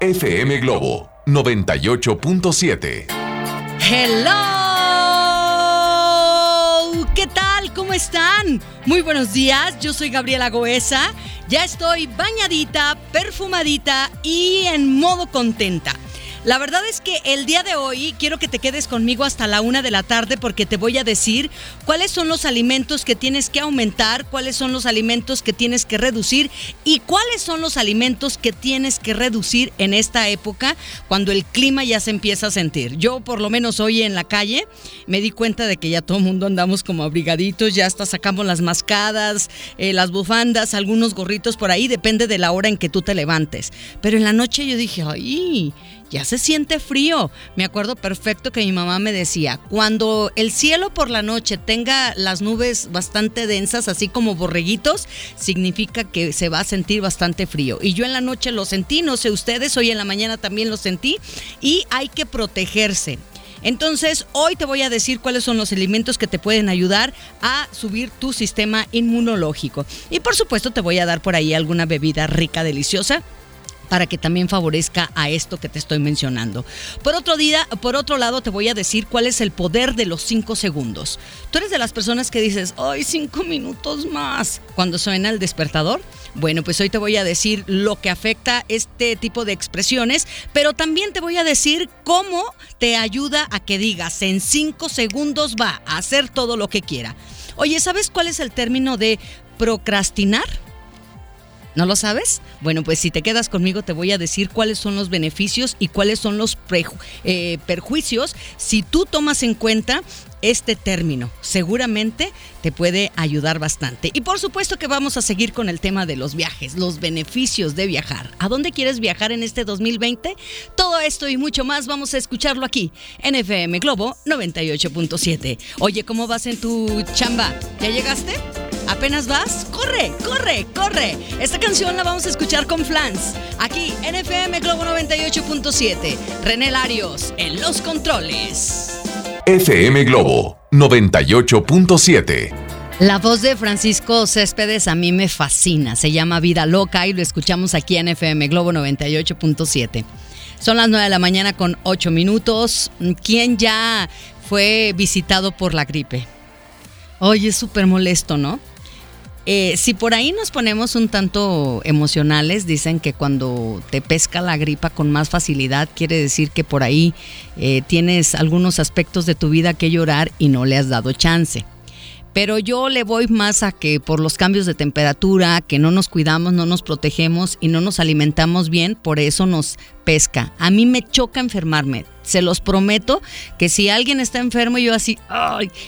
FM Globo 98.7. Hello. ¿Qué tal? ¿Cómo están? Muy buenos días. Yo soy Gabriela Goesa. Ya estoy bañadita, perfumadita y en modo contenta. La verdad es que el día de hoy quiero que te quedes conmigo hasta la una de la tarde porque te voy a decir cuáles son los alimentos que tienes que aumentar, cuáles son los alimentos que tienes que reducir y cuáles son los alimentos que tienes que reducir en esta época cuando el clima ya se empieza a sentir. Yo por lo menos hoy en la calle me di cuenta de que ya todo el mundo andamos como abrigaditos, ya hasta sacamos las mascadas, eh, las bufandas, algunos gorritos por ahí, depende de la hora en que tú te levantes. Pero en la noche yo dije, ay ya se siente frío. Me acuerdo perfecto que mi mamá me decía, cuando el cielo por la noche tenga las nubes bastante densas, así como borreguitos, significa que se va a sentir bastante frío. Y yo en la noche lo sentí, no sé ustedes, hoy en la mañana también lo sentí, y hay que protegerse. Entonces, hoy te voy a decir cuáles son los alimentos que te pueden ayudar a subir tu sistema inmunológico. Y por supuesto, te voy a dar por ahí alguna bebida rica, deliciosa para que también favorezca a esto que te estoy mencionando. Por otro día, por otro lado, te voy a decir cuál es el poder de los cinco segundos. Tú eres de las personas que dices, ¡ay, cinco minutos más! Cuando suena el despertador. Bueno, pues hoy te voy a decir lo que afecta este tipo de expresiones, pero también te voy a decir cómo te ayuda a que digas en cinco segundos va a hacer todo lo que quiera. Oye, ¿sabes cuál es el término de procrastinar? ¿No lo sabes? Bueno, pues si te quedas conmigo te voy a decir cuáles son los beneficios y cuáles son los eh, perjuicios si tú tomas en cuenta este término. Seguramente te puede ayudar bastante. Y por supuesto que vamos a seguir con el tema de los viajes, los beneficios de viajar. ¿A dónde quieres viajar en este 2020? Todo esto y mucho más vamos a escucharlo aquí en FM Globo 98.7. Oye, ¿cómo vas en tu chamba? ¿Ya llegaste? ¿Apenas vas? ¡Corre, corre, corre! Esta canción la vamos a escuchar con Flans, aquí en FM Globo 98.7. René Larios en los controles. FM Globo 98.7. La voz de Francisco Céspedes a mí me fascina. Se llama Vida Loca y lo escuchamos aquí en FM Globo 98.7. Son las 9 de la mañana con 8 minutos. ¿Quién ya fue visitado por la gripe? Oye, es súper molesto, ¿no? Eh, si por ahí nos ponemos un tanto emocionales, dicen que cuando te pesca la gripa con más facilidad, quiere decir que por ahí eh, tienes algunos aspectos de tu vida que llorar y no le has dado chance pero yo le voy más a que por los cambios de temperatura, que no nos cuidamos, no nos protegemos y no nos alimentamos bien, por eso nos pesca. A mí me choca enfermarme. Se los prometo que si alguien está enfermo, yo así,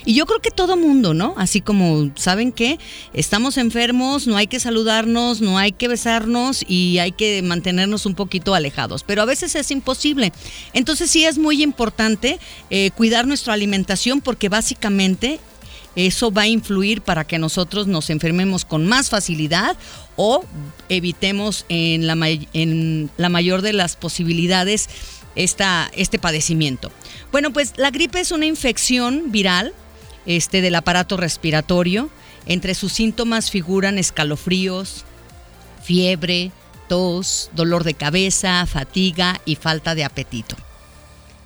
y yo creo que todo mundo, ¿no? Así como, ¿saben qué? Estamos enfermos, no hay que saludarnos, no hay que besarnos y hay que mantenernos un poquito alejados, pero a veces es imposible. Entonces sí es muy importante eh, cuidar nuestra alimentación porque básicamente eso va a influir para que nosotros nos enfermemos con más facilidad o evitemos en la, en la mayor de las posibilidades esta, este padecimiento. Bueno, pues la gripe es una infección viral este, del aparato respiratorio. Entre sus síntomas figuran escalofríos, fiebre, tos, dolor de cabeza, fatiga y falta de apetito.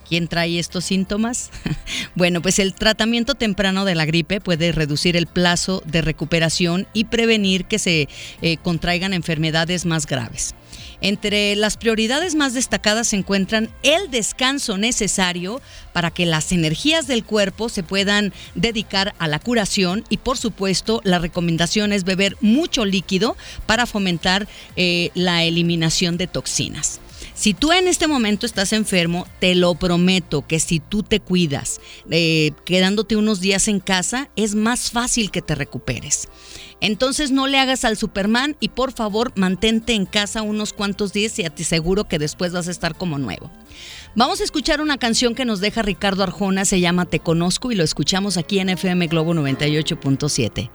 ¿Quién trae estos síntomas? bueno, pues el tratamiento temprano de la gripe puede reducir el plazo de recuperación y prevenir que se eh, contraigan enfermedades más graves. Entre las prioridades más destacadas se encuentran el descanso necesario para que las energías del cuerpo se puedan dedicar a la curación y por supuesto la recomendación es beber mucho líquido para fomentar eh, la eliminación de toxinas. Si tú en este momento estás enfermo, te lo prometo que si tú te cuidas, eh, quedándote unos días en casa, es más fácil que te recuperes. Entonces no le hagas al Superman y por favor mantente en casa unos cuantos días y te aseguro que después vas a estar como nuevo. Vamos a escuchar una canción que nos deja Ricardo Arjona, se llama Te Conozco y lo escuchamos aquí en FM Globo 98.7.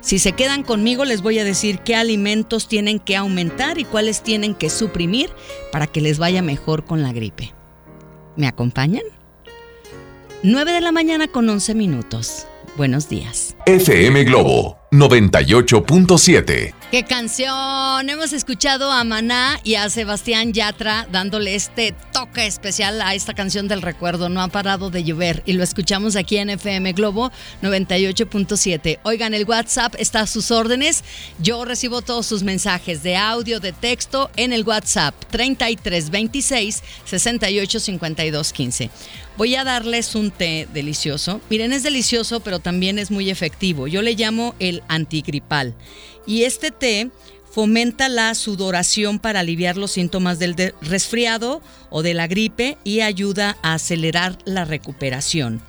Si se quedan conmigo les voy a decir qué alimentos tienen que aumentar y cuáles tienen que suprimir para que les vaya mejor con la gripe. ¿Me acompañan? 9 de la mañana con 11 minutos. Buenos días. FM Globo 98.7 ¡Qué canción! Hemos escuchado a Maná y a Sebastián Yatra dándole este toque especial a esta canción del recuerdo. No ha parado de llover y lo escuchamos aquí en FM Globo 98.7. Oigan, el WhatsApp está a sus órdenes. Yo recibo todos sus mensajes de audio, de texto en el WhatsApp 3326 685215. Voy a darles un té delicioso. Miren, es delicioso, pero también es muy efectivo. Yo le llamo el antigripal. Y este té fomenta la sudoración para aliviar los síntomas del resfriado o de la gripe y ayuda a acelerar la recuperación.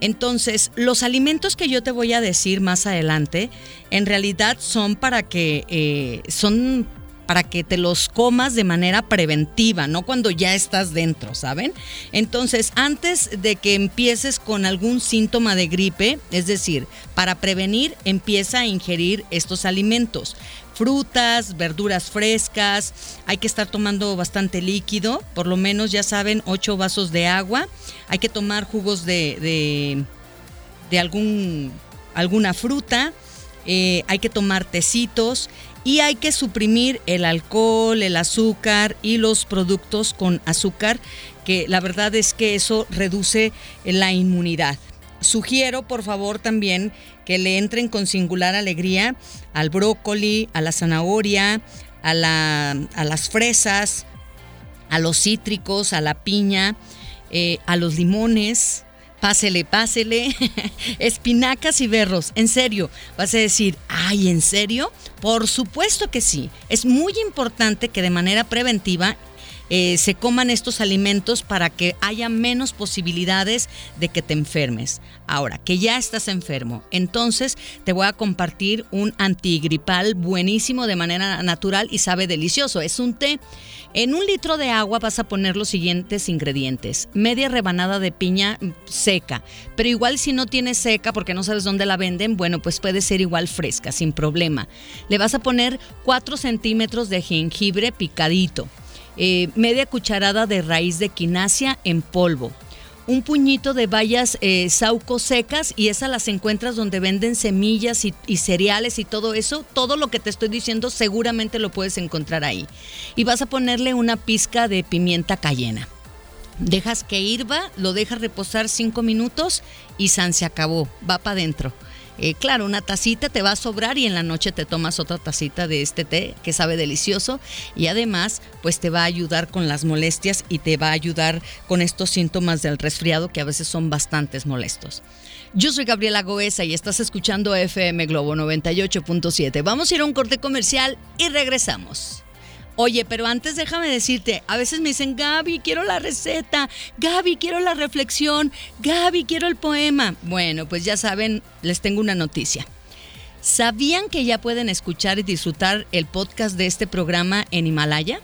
Entonces, los alimentos que yo te voy a decir más adelante, en realidad son para que eh, son para que te los comas de manera preventiva, no cuando ya estás dentro, ¿saben? Entonces, antes de que empieces con algún síntoma de gripe, es decir, para prevenir, empieza a ingerir estos alimentos. Frutas, verduras frescas, hay que estar tomando bastante líquido, por lo menos ya saben, 8 vasos de agua, hay que tomar jugos de, de, algún, alguna fruta, eh, hay que tomar tecitos y hay que suprimir el alcohol, el azúcar y los productos con azúcar, que la verdad es que eso reduce la inmunidad. Sugiero, por favor, también que le entren con singular alegría al brócoli, a la zanahoria, a, las fresas, a los cítricos, a la piña, eh, a los limones, pásele, pásele, espinacas y berros, en serio, vas a decir, ay, ¿en serio? Por supuesto que sí, es muy importante que de manera preventiva eh, se coman estos alimentos para que haya menos posibilidades de que te enfermes. Ahora, que ya estás enfermo, entonces te voy a compartir un antigripal buenísimo de manera natural y sabe delicioso. Es un té. En un litro de agua vas a poner los siguientes ingredientes. Media rebanada de piña seca, pero igual si no tienes seca porque no sabes dónde la venden, bueno, pues puede ser igual fresca, sin problema. Le vas a poner 4 centímetros de jengibre picadito eh, media cucharada de raíz de quinasia en polvo, un puñito de bayas eh, sauco secas y esas las encuentras donde venden semillas y, cereales y todo eso. Todo lo que te estoy diciendo seguramente lo puedes encontrar ahí. Y vas a ponerle una pizca de pimienta cayena. Dejas que hirva, lo dejas reposar cinco minutos y san se acabó, va para adentro. Eh, claro, una tacita te va a sobrar y en la noche te tomas otra tacita de este té que sabe delicioso y además pues te va a ayudar con las molestias y te va a ayudar con estos síntomas del resfriado que a veces son bastantes molestos. Yo soy Gabriela Goesa y estás escuchando FM Globo 98.7. Vamos a ir a un corte comercial y regresamos. Oye, pero antes déjame decirte, a veces me dicen, Gaby, quiero la receta, Gaby, quiero la reflexión, Gaby, quiero el poema. Bueno, pues ya saben, les tengo una noticia. ¿Sabían que ya pueden escuchar y disfrutar el podcast de este programa en Himalaya?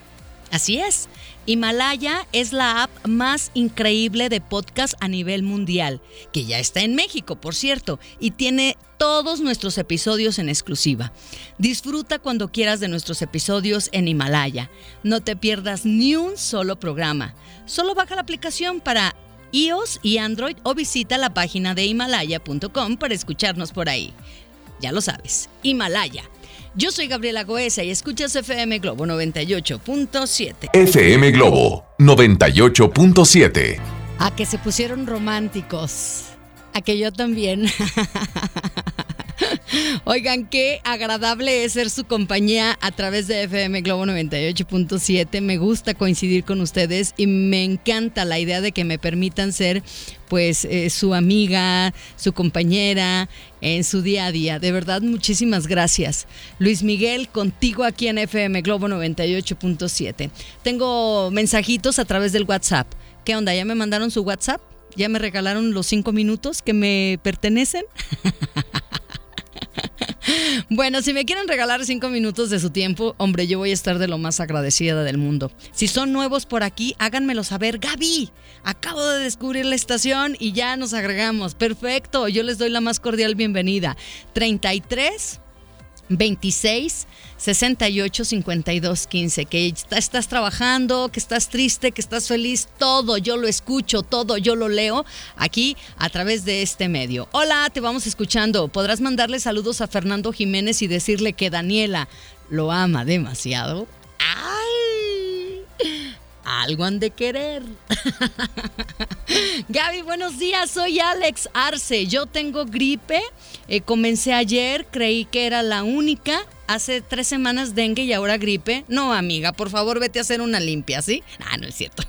Así es. Himalaya es la app más increíble de podcast a nivel mundial, que ya está en México, por cierto, y tiene todos nuestros episodios en exclusiva. Disfruta cuando quieras de nuestros episodios en Himalaya. No te pierdas ni un solo programa. Solo baja la aplicación para iOS y Android o visita la página de himalaya.com para escucharnos por ahí. Ya lo sabes, Himalaya yo soy Gabriela Goesa y escuchas FM Globo 98.7. FM Globo 98.7. A que se pusieron románticos. A que yo también. Oigan, qué agradable es ser su compañía a través de FM Globo 98.7. Me gusta coincidir con ustedes y me encanta la idea de que me permitan ser pues eh, su amiga, su compañera en su día a día. De verdad, muchísimas gracias. Luis Miguel, contigo aquí en FM Globo 98.7. Tengo mensajitos a través del WhatsApp. ¿Qué onda? ¿Ya me mandaron su WhatsApp? ¿Ya me regalaron los cinco minutos que me pertenecen? Bueno, si me quieren regalar cinco minutos de su tiempo, hombre, yo voy a estar de lo más agradecida del mundo. Si son nuevos por aquí, háganmelo saber. Gaby, acabo de descubrir la estación y ya nos agregamos. Perfecto, yo les doy la más cordial bienvenida. 33 26 68 52 15. Que estás trabajando, que estás triste, que estás feliz, todo yo lo escucho, todo yo lo leo aquí a través de este medio. Hola, te vamos escuchando. Podrás mandarle saludos a Fernando Jiménez y decirle que Daniela lo ama demasiado. Algo han de querer. Gaby, buenos días. Soy Alex Arce. Yo tengo gripe. Eh, comencé ayer. Creí que era la única. Hace tres semanas dengue y ahora gripe. No, amiga, por favor, vete a hacer una limpia, ¿sí? Ah, no es cierto.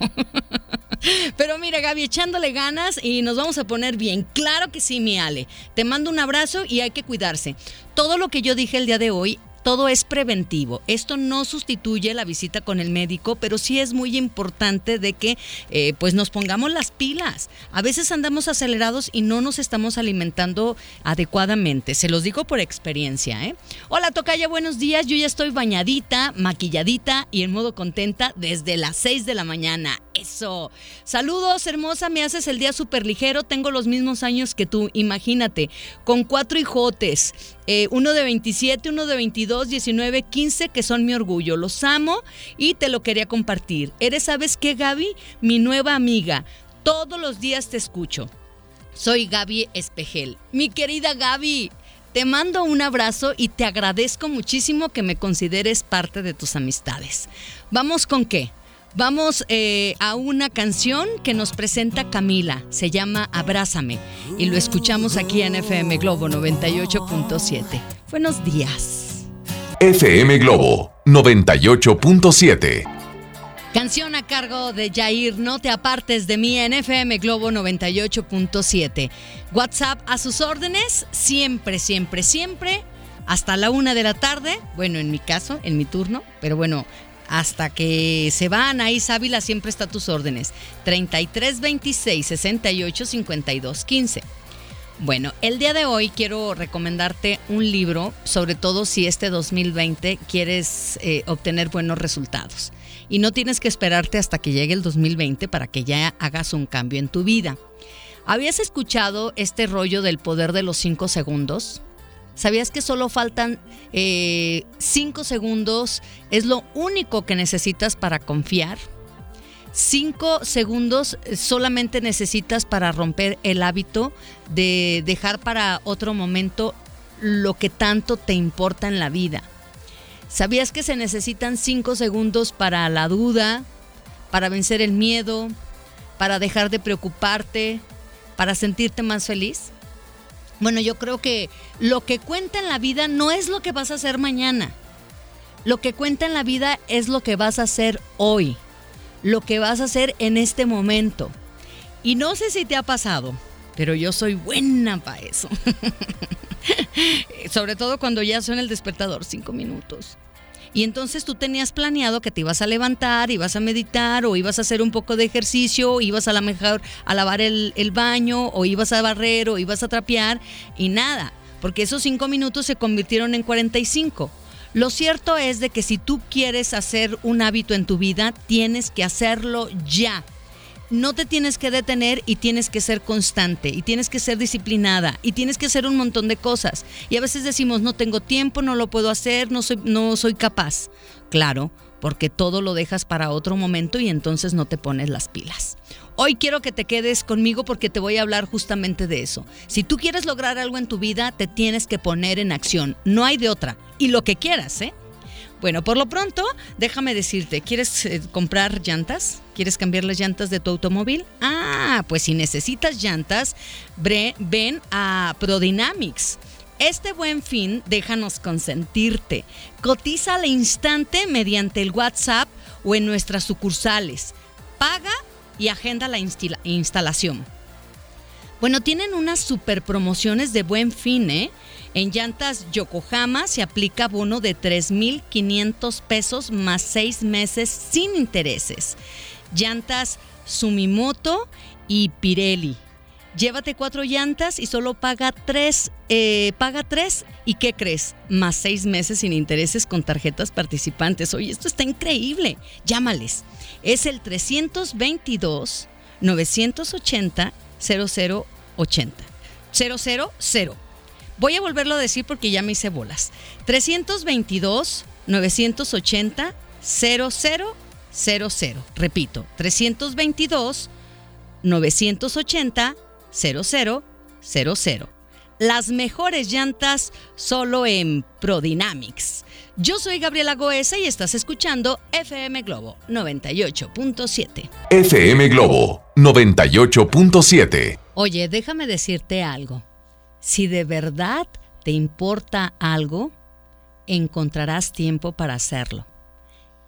Pero mira, Gaby, echándole ganas y nos vamos a poner bien. Claro que sí, mi Ale. Te mando un abrazo y hay que cuidarse. Todo lo que yo dije el día de hoy todo es preventivo. Esto no sustituye la visita con el médico, pero sí es muy importante de que eh, pues nos pongamos las pilas. A veces andamos acelerados y no nos estamos alimentando adecuadamente. Se los digo por experiencia. ¿eh? Hola Tocaya, buenos días. Yo ya estoy bañadita, maquilladita y en modo contenta desde las 6 de la mañana. Eso. Saludos, hermosa. Me haces el día súper ligero. Tengo los mismos años que tú. Imagínate. Con cuatro hijotes. Eh, uno de 27, uno de 22, 19, 15, que son mi orgullo. Los amo y te lo quería compartir. Eres, ¿sabes qué, Gaby? Mi nueva amiga. Todos los días te escucho. Soy Gaby Espejel. Mi querida Gaby. Te mando un abrazo y te agradezco muchísimo que me consideres parte de tus amistades. Vamos con qué? Vamos eh, a una canción que nos presenta Camila, se llama Abrázame y lo escuchamos aquí en FM Globo 98.7. Buenos días. FM Globo 98.7. Canción a cargo de Jair, no te apartes de mí en FM Globo 98.7. WhatsApp a sus órdenes, siempre, siempre, siempre, hasta la una de la tarde. Bueno, en mi caso, en mi turno, pero bueno, hasta que se van ahí, Sábila siempre está a tus órdenes. 33 26 68 52 15. Bueno, el día de hoy quiero recomendarte un libro, sobre todo si este 2020 quieres eh, obtener buenos resultados. Y no tienes que esperarte hasta que llegue el 2020 para que ya hagas un cambio en tu vida. ¿Habías escuchado este rollo del poder de los 5 segundos? ¿Sabías que solo faltan 5 eh, segundos? Es lo único que necesitas para confiar. 5 segundos solamente necesitas para romper el hábito de dejar para otro momento lo que tanto te importa en la vida. ¿Sabías que se necesitan 5 segundos para la duda, para vencer el miedo, para dejar de preocuparte, para sentirte más feliz? Bueno, yo creo que lo que cuenta en la vida no es lo que vas a hacer mañana. Lo que cuenta en la vida es lo que vas a hacer hoy, lo que vas a hacer en este momento. Y no sé si te ha pasado, pero yo soy buena para eso. Sobre todo cuando ya suena el despertador, cinco minutos. Y entonces tú tenías planeado que te ibas a levantar, ibas a meditar o ibas a hacer un poco de ejercicio, o ibas a la mejor a lavar el, el baño o ibas a barrer o ibas a trapear y nada, porque esos cinco minutos se convirtieron en 45. Lo cierto es de que si tú quieres hacer un hábito en tu vida, tienes que hacerlo ya no te tienes que detener y tienes que ser constante y tienes que ser disciplinada y tienes que hacer un montón de cosas. Y a veces decimos, no tengo tiempo, no lo puedo hacer, no soy, no soy capaz. Claro, porque todo lo dejas para otro momento y entonces no te pones las pilas. Hoy quiero que te quedes conmigo porque te voy a hablar justamente de eso. Si tú quieres lograr algo en tu vida, te tienes que poner en acción. No hay de otra. Y lo que quieras, ¿eh? Bueno, por lo pronto, déjame decirte, ¿quieres eh, comprar llantas? ¿Quieres cambiar las llantas de tu automóvil? Ah, pues si necesitas llantas, ven a Prodynamics. Este buen fin, déjanos consentirte. Cotiza al instante mediante el WhatsApp o en nuestras sucursales. Paga y agenda la instalación. Bueno, tienen unas super promociones de buen fin, ¿eh? En llantas Yokohama se aplica bono de 3.500 pesos más seis meses sin intereses. Llantas Sumimoto y Pirelli llévate cuatro llantas y solo paga tres, eh, paga tres y ¿qué crees? Más seis meses sin intereses con tarjetas participantes. Oye, esto está increíble. Llámales. Es el 322 980 0080. 000. Voy a volverlo a decir porque ya me hice bolas. 322 980 0000. Repito, 322 980 0000. Las mejores llantas solo en Prodynamics. Yo soy Gabriela Goesa y estás escuchando FM Globo 98.7. FM Globo 98.7. Oye, déjame decirte algo. Si de verdad te importa algo, encontrarás tiempo para hacerlo.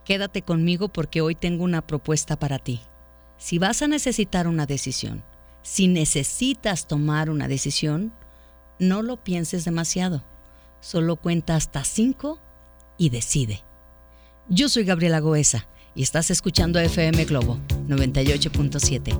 Quédate conmigo porque hoy tengo una propuesta para ti. Si vas a necesitar una decisión, si necesitas tomar una decisión, no lo pienses demasiado. Solo cuenta hasta cinco y decide. Yo soy Gabriela Goesa y estás escuchando FM Globo 98.7.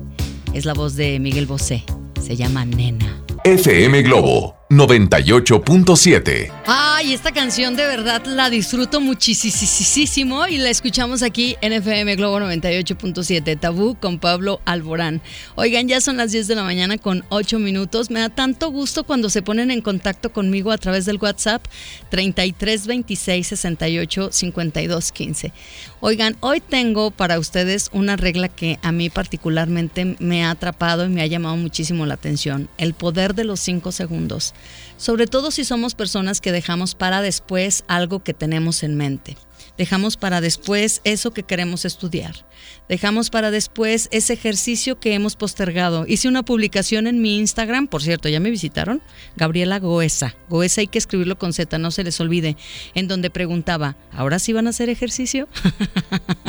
Es la voz de Miguel Bosé. Se llama Nena. FM Globo 98.7. Ay, esta canción de verdad la disfruto muchísimo y la escuchamos aquí en FM Globo 98.7, Tabú con Pablo Alborán. Oigan, ya son las 10 de la mañana con 8 minutos. Me da tanto gusto cuando se ponen en contacto conmigo a través del WhatsApp 33 26 68 52 15. Oigan, hoy tengo para ustedes una regla que a mí particularmente me ha atrapado y me ha llamado muchísimo la atención, el poder de los 5 segundos sobre todo si somos personas que dejamos para después algo que tenemos en mente. Dejamos para después eso que queremos estudiar. Dejamos para después ese ejercicio que hemos postergado. Hice una publicación en mi Instagram, por cierto, ya me visitaron, Gabriela Goesa. Goesa hay que escribirlo con Z, no se les olvide, en donde preguntaba, ¿ahora sí van a hacer ejercicio?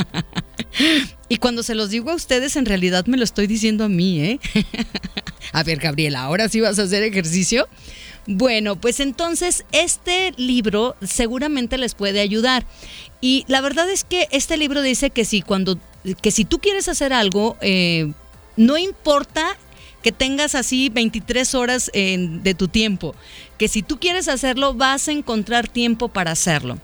y cuando se los digo a ustedes, en realidad me lo estoy diciendo a mí, ¿eh? a ver, Gabriela, ¿ahora sí vas a hacer ejercicio? Bueno, pues entonces este libro seguramente les puede ayudar. Y la verdad es que este libro dice que si cuando que si tú quieres hacer algo, eh, no importa que tengas así 23 horas de tu tiempo, que si tú quieres hacerlo, vas a encontrar tiempo para hacerlo.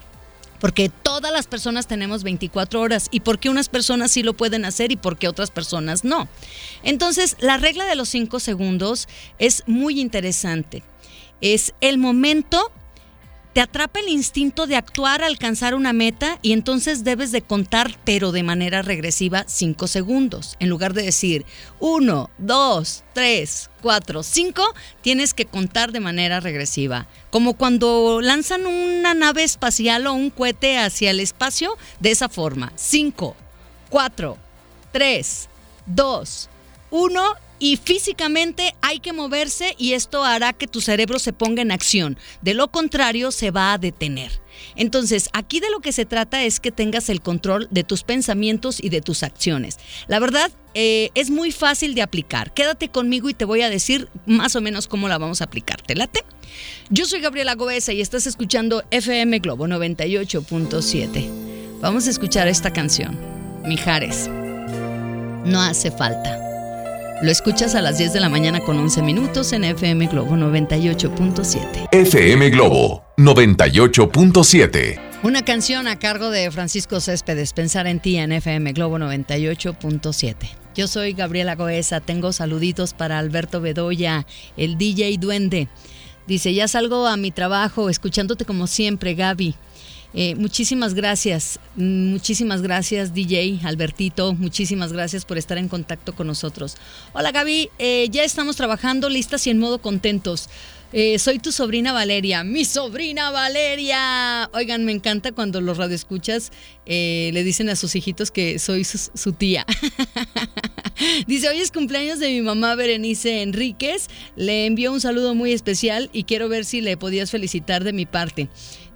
Porque todas las personas tenemos 24 horas y porque unas personas sí lo pueden hacer y porque otras personas no. Entonces, la regla de los 5 segundos es muy interesante es el momento, te atrapa el instinto de actuar, alcanzar una meta y entonces debes de contar, pero de manera regresiva, cinco segundos. En lugar de decir uno, dos, tres, cuatro, cinco, tienes que contar de manera regresiva. Como cuando lanzan una nave espacial o un cohete hacia el espacio, de esa forma. Cinco, cuatro, tres, dos, uno y físicamente hay que moverse y esto hará que tu cerebro se ponga en acción. De lo contrario, se va a detener. Entonces, aquí de lo que se trata es que tengas el control de tus pensamientos y de tus acciones. La verdad, eh, es muy fácil de aplicar. Quédate conmigo y te voy a decir más o menos cómo la vamos a aplicar. ¿Te late? Yo soy Gabriela Goesa y estás escuchando FM Globo 98.7. Vamos a escuchar esta canción. Mijares. No hace falta. Lo escuchas a las 10 de la mañana con 11 minutos en FM Globo 98.7. FM Globo 98.7. Una canción a cargo de Francisco Céspedes, Pensar en ti en FM Globo 98.7. Yo soy Gabriela Goesa, tengo saluditos para Alberto Bedoya, el DJ Duende. Dice, ya salgo a mi trabajo, escuchándote como siempre, Gaby. Eh, muchísimas gracias, muchísimas gracias DJ Albertito, muchísimas gracias por estar en contacto con nosotros. Hola Gaby, eh, ya estamos trabajando listas y en modo contentos. Eh, soy tu sobrina Valeria. Mi sobrina Valeria. Oigan, me encanta cuando los radioescuchas eh, le dicen a sus hijitos que soy su, tía. Dice, hoy es cumpleaños de mi mamá Berenice Enríquez. Le envío un saludo muy especial y quiero ver si le podías felicitar de mi parte.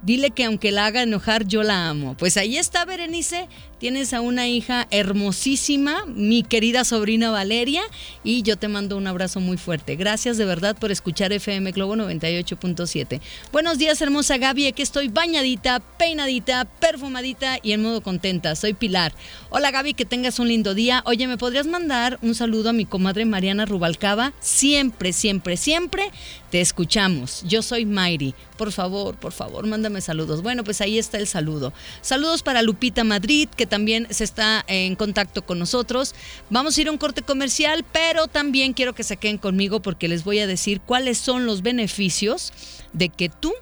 Dile que aunque la haga enojar, yo la amo. Pues ahí está, Berenice. Tienes a una hija hermosísima, mi querida sobrina Valeria, y yo te mando un abrazo muy fuerte. Gracias de verdad por escuchar FM Globo 98.7. Buenos días, hermosa Gaby. Aquí estoy bañadita, peinadita, perfumadita y en modo contenta. Soy Pilar. Hola, Gaby, que tengas un lindo día. Oye, ¿me podrías mandar un saludo a mi comadre Mariana Rubalcaba? Siempre, siempre, siempre te escuchamos. Yo soy Mayri. Por favor, por favor, mándame saludos. Bueno, pues ahí está el saludo. Saludos para Lupita Madrid, que también se está en contacto con nosotros. Vamos a ir a un corte comercial, pero también quiero que se queden conmigo porque les voy a decir cuáles son los beneficios de que tú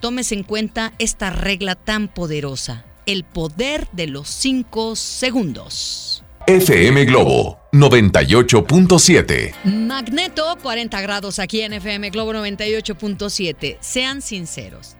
tomes en cuenta esta regla tan poderosa, el poder de los cinco segundos. FM Globo 98.7. Magneto 40 grados aquí en FM Globo 98.7. Sean sinceros.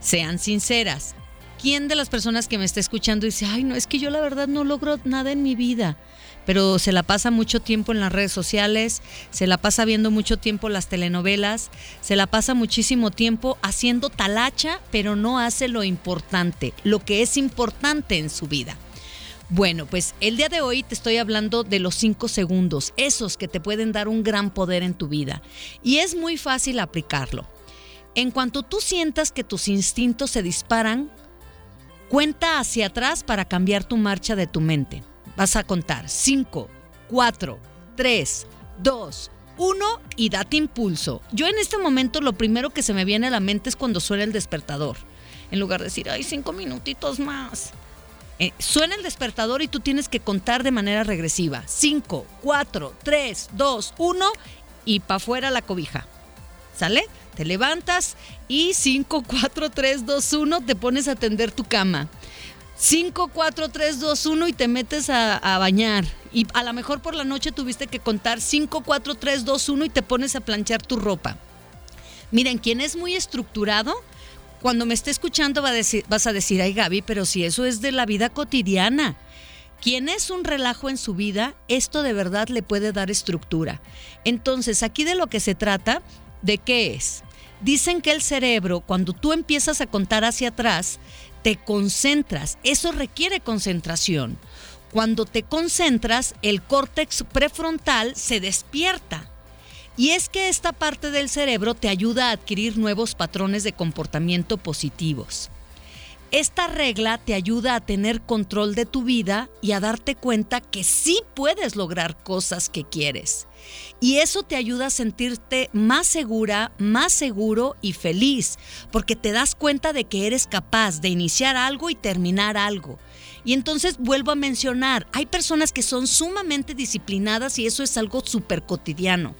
Sean sinceras. ¿Quién de las personas que me está escuchando dice, ay, no, es que yo la verdad no logro nada en mi vida? Pero se la pasa mucho tiempo en las redes sociales, se la pasa viendo mucho tiempo las telenovelas, se la pasa muchísimo tiempo haciendo talacha, pero no hace lo importante, lo que es importante en su vida. Bueno, pues el día de hoy te estoy hablando de los cinco segundos, esos que te pueden dar un gran poder en tu vida. Y es muy fácil aplicarlo. En cuanto tú sientas que tus instintos se disparan, Cuenta hacia atrás para cambiar tu marcha de tu mente. Vas a contar 5, 4, 3, 2, 1 y date impulso. Yo en este momento lo primero que se me viene a la mente es cuando suena el despertador. En lugar de decir, ay, cinco minutitos más. Eh, suena el despertador y tú tienes que contar de manera regresiva. 5, 4, 3, 2, 1 y para afuera la cobija. ¿Sale? Te levantas y 5, 4, 3, 2, 1 te pones a tender tu cama. 5, 4, 3, 2, 1 y te metes a, bañar. Y a lo mejor por la noche tuviste que contar 5, 4, 3, 2, 1 y te pones a planchar tu ropa. Miren, quien es muy estructurado, cuando me esté escuchando va a decir, vas a decir, ay Gaby, pero si eso es de la vida cotidiana. Quien es un relajo en su vida, esto de verdad le puede dar estructura. Entonces, aquí de lo que se trata ¿De qué es? Dicen que el cerebro, cuando tú empiezas a contar hacia atrás, te concentras. Eso requiere concentración. Cuando te concentras, el córtex prefrontal se despierta. Y es que esta parte del cerebro te ayuda a adquirir nuevos patrones de comportamiento positivos. Esta regla te ayuda a tener control de tu vida y a darte cuenta que sí puedes lograr cosas que quieres. Y eso te ayuda a sentirte más segura, más seguro y feliz, porque te das cuenta de que eres capaz de iniciar algo y terminar algo. Y entonces vuelvo a mencionar, hay personas que son sumamente disciplinadas y eso es algo súper cotidiano.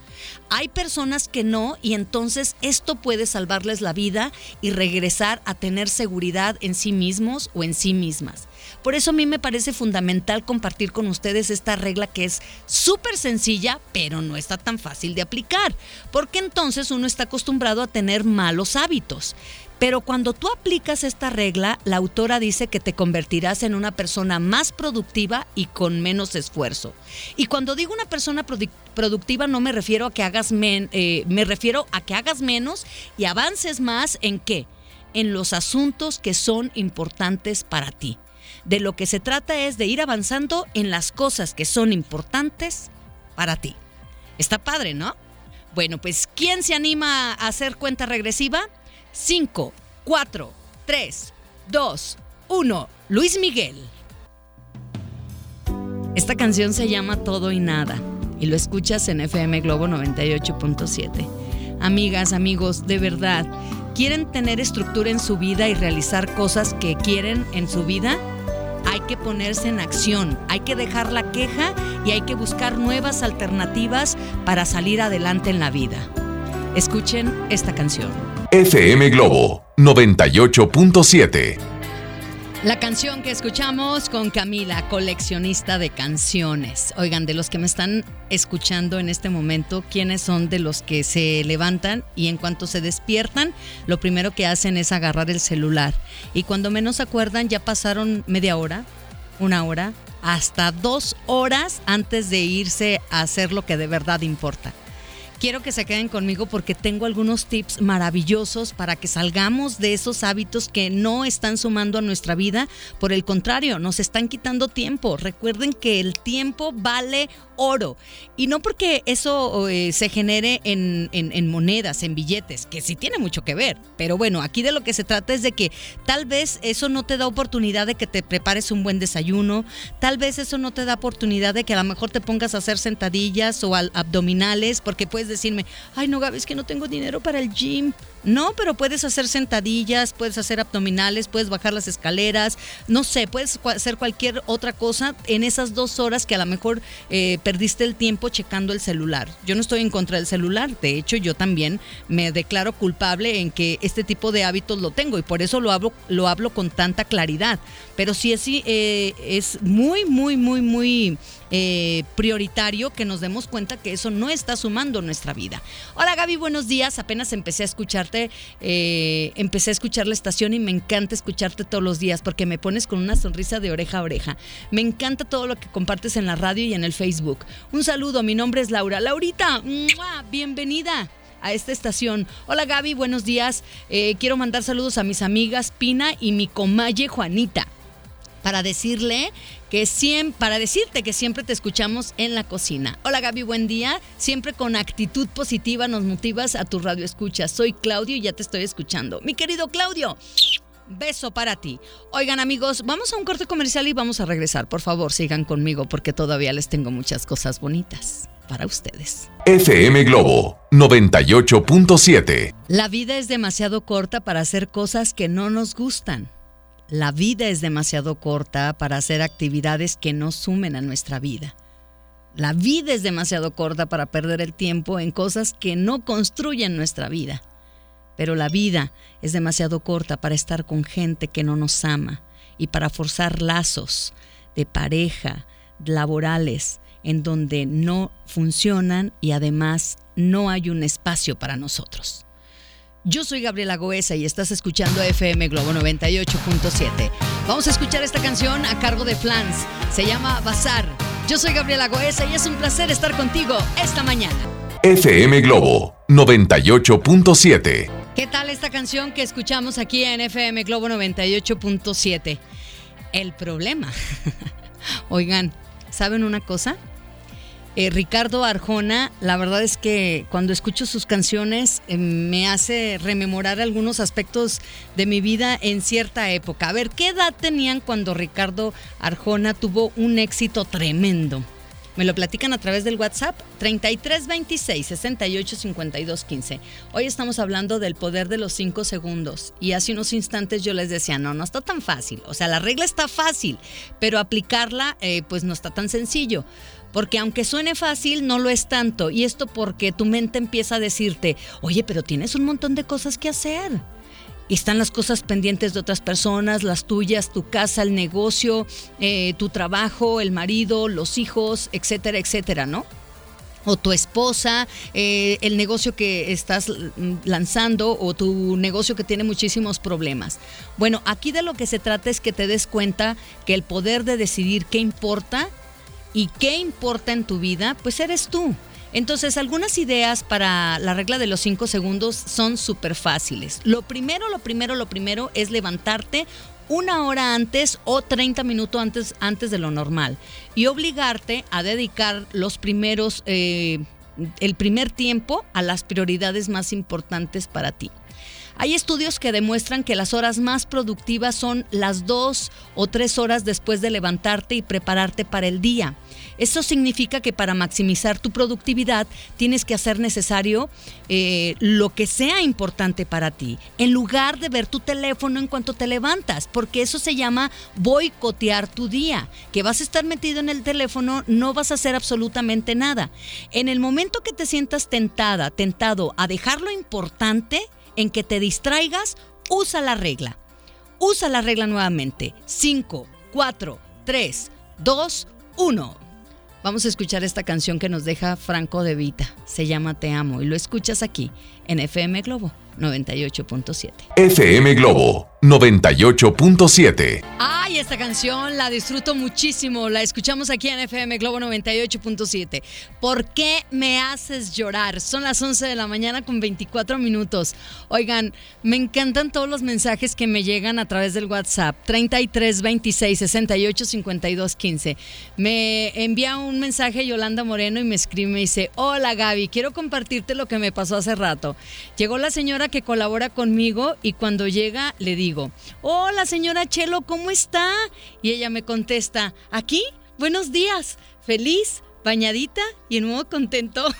Hay personas que no y entonces esto puede salvarles la vida y regresar a tener seguridad en sí mismos o en sí mismas. Por eso a mí me parece fundamental compartir con ustedes esta regla que es súper sencilla, pero no está tan fácil de aplicar, porque entonces uno está acostumbrado a tener malos hábitos. Pero cuando tú aplicas esta regla, la autora dice que te convertirás en una persona más productiva y con menos esfuerzo. Y cuando digo una persona productiva no me refiero a que hagas eh, me refiero a que hagas menos y avances más en qué? En los asuntos que son importantes para ti. De lo que se trata es de ir avanzando en las cosas que son importantes para ti. Está padre, ¿no? Bueno, pues ¿quién se anima a hacer cuenta regresiva? 5, 4, 3, 2, 1. Luis Miguel. Esta canción se llama Todo y Nada y lo escuchas en FM Globo 98.7. Amigas, amigos, de verdad, ¿quieren tener estructura en su vida y realizar cosas que quieren en su vida? Hay que ponerse en acción, hay que dejar la queja y hay que buscar nuevas alternativas para salir adelante en la vida. Escuchen esta canción. FM Globo 98.7 La canción que escuchamos con Camila, coleccionista de canciones. Oigan, de los que me están escuchando en este momento, ¿quiénes son de los que se levantan y en cuanto se despiertan, lo primero que hacen es agarrar el celular? Y cuando menos acuerdan, ya pasaron media hora, una hora, hasta dos horas antes de irse a hacer lo que de verdad importa quiero que se queden conmigo porque tengo algunos tips maravillosos para que salgamos de esos hábitos que no están sumando a nuestra vida. Por el contrario, nos están quitando tiempo. Recuerden que el tiempo vale oro. Y no porque eso eh, se genere en, en, monedas, en billetes, que sí tiene mucho que ver. Pero bueno, aquí de lo que se trata es de que tal vez eso no te da oportunidad de que te prepares un buen desayuno, tal vez eso no te da oportunidad de que a lo mejor te pongas a hacer sentadillas o abdominales, porque puedes decirme, ay no, Gaby, es que no tengo dinero para el gym. No, pero puedes hacer sentadillas, puedes hacer abdominales, puedes bajar las escaleras, no sé, puedes hacer cualquier otra cosa en esas dos horas que a lo mejor eh, perdiste el tiempo checando el celular. Yo no estoy en contra del celular, de hecho yo también me declaro culpable en que este tipo de hábitos lo tengo y por eso lo hablo, lo hablo con tanta claridad. Pero sí es, eh, es muy, muy, muy, muy eh, prioritario que nos demos cuenta que eso no está sumando nuestra vida. Hola Gaby, buenos días. Apenas empecé a escucharte, eh, empecé a escuchar la estación y me encanta escucharte todos los días porque me pones con una sonrisa de oreja a oreja. Me encanta todo lo que compartes en la radio y en el Facebook. Un saludo, mi nombre es Laura. Laurita, bienvenida a esta estación. Hola Gaby, buenos días. Eh, quiero mandar saludos a mis amigas Pina y mi comalle Juanita para decirle que siempre, para decirte que siempre te escuchamos en la cocina. Hola Gaby, buen día. Siempre con actitud positiva nos motivas a tu radio escucha. Soy Claudio y ya te estoy escuchando. Mi querido Claudio. Beso para ti. Oigan amigos, vamos a un corte comercial y vamos a regresar. Por favor, sigan conmigo porque todavía les tengo muchas cosas bonitas para ustedes. FM Globo 98.7. La vida es demasiado corta para hacer cosas que no nos gustan. La vida es demasiado corta para hacer actividades que no sumen a nuestra vida. La vida es demasiado corta para perder el tiempo en cosas que no construyen nuestra vida. Pero la vida es demasiado corta para estar con gente que no nos ama y para forzar lazos de pareja, laborales, en donde no funcionan y además no hay un espacio para nosotros. Yo soy Gabriela Goesa y estás escuchando FM Globo 98.7. Vamos a escuchar esta canción a cargo de Flans. Se llama Bazar. Yo soy Gabriela Goesa y es un placer estar contigo esta mañana. FM Globo 98.7. ¿Qué tal esta canción que escuchamos aquí en FM Globo 98.7? El problema. Oigan, ¿saben una cosa? Eh, Ricardo Arjona, la verdad es que cuando escucho sus canciones eh, me hace rememorar algunos aspectos de mi vida en cierta época. A ver, ¿qué edad tenían cuando Ricardo Arjona tuvo un éxito tremendo? Me lo platican a través del WhatsApp 3326 68 15. Hoy estamos hablando del poder de los 5 segundos y hace unos instantes yo les decía, no, no está tan fácil. O sea, la regla está fácil, pero aplicarla eh, pues no está tan sencillo. Porque aunque suene fácil, no lo es tanto. Y esto porque tu mente empieza a decirte, oye, pero tienes un montón de cosas que hacer. Y están las cosas pendientes de otras personas, las tuyas, tu casa, el negocio, eh, tu trabajo, el marido, los hijos, etcétera, etcétera, ¿no? o tu esposa, eh, el negocio que estás lanzando o tu negocio que tiene muchísimos problemas. Bueno, aquí de lo que se trata es que te des cuenta que el poder de decidir qué importa ¿Y qué importa en tu vida? Pues eres tú. Entonces, algunas ideas para la regla de los cinco segundos son súper fáciles. Lo primero, lo primero, lo primero es levantarte una hora antes o 30 minutos antes, antes de lo normal y obligarte a dedicar los primeros, eh, el primer tiempo a las prioridades más importantes para ti. Hay estudios que demuestran que las horas más productivas son las dos o tres horas después de levantarte y prepararte para el día. Eso significa que para maximizar tu productividad tienes que hacer necesario eh, lo que sea importante para ti, en lugar de ver tu teléfono en cuanto te levantas, porque eso se llama boicotear tu día, que vas a estar metido en el teléfono, no vas a hacer absolutamente nada. En el momento que te sientas tentada, tentado a dejar lo importante, en que te distraigas, usa la regla. Usa la regla nuevamente. 5, 4, 3, 2, 1. Vamos a escuchar esta canción que nos deja Franco de Vita. Se llama Te Amo y lo escuchas aquí en FM Globo 98.7. FM Globo 98.7. Ay, esta canción la disfruto muchísimo. La escuchamos aquí en FM Globo 98.7. ¿Por qué me haces llorar? Son las 11 de la mañana con 24 minutos. Oigan, me encantan todos los mensajes que me llegan a través del WhatsApp. 33 26 68 52 15. Me envía un mensaje Yolanda Moreno y me escribe y me dice: Hola Gaby, quiero compartirte lo que me pasó hace rato. Llegó la señora que colabora conmigo y cuando llega le digo, hola señora Chelo, ¿cómo está? Y ella me contesta, aquí, buenos días, feliz, bañadita y en modo contento.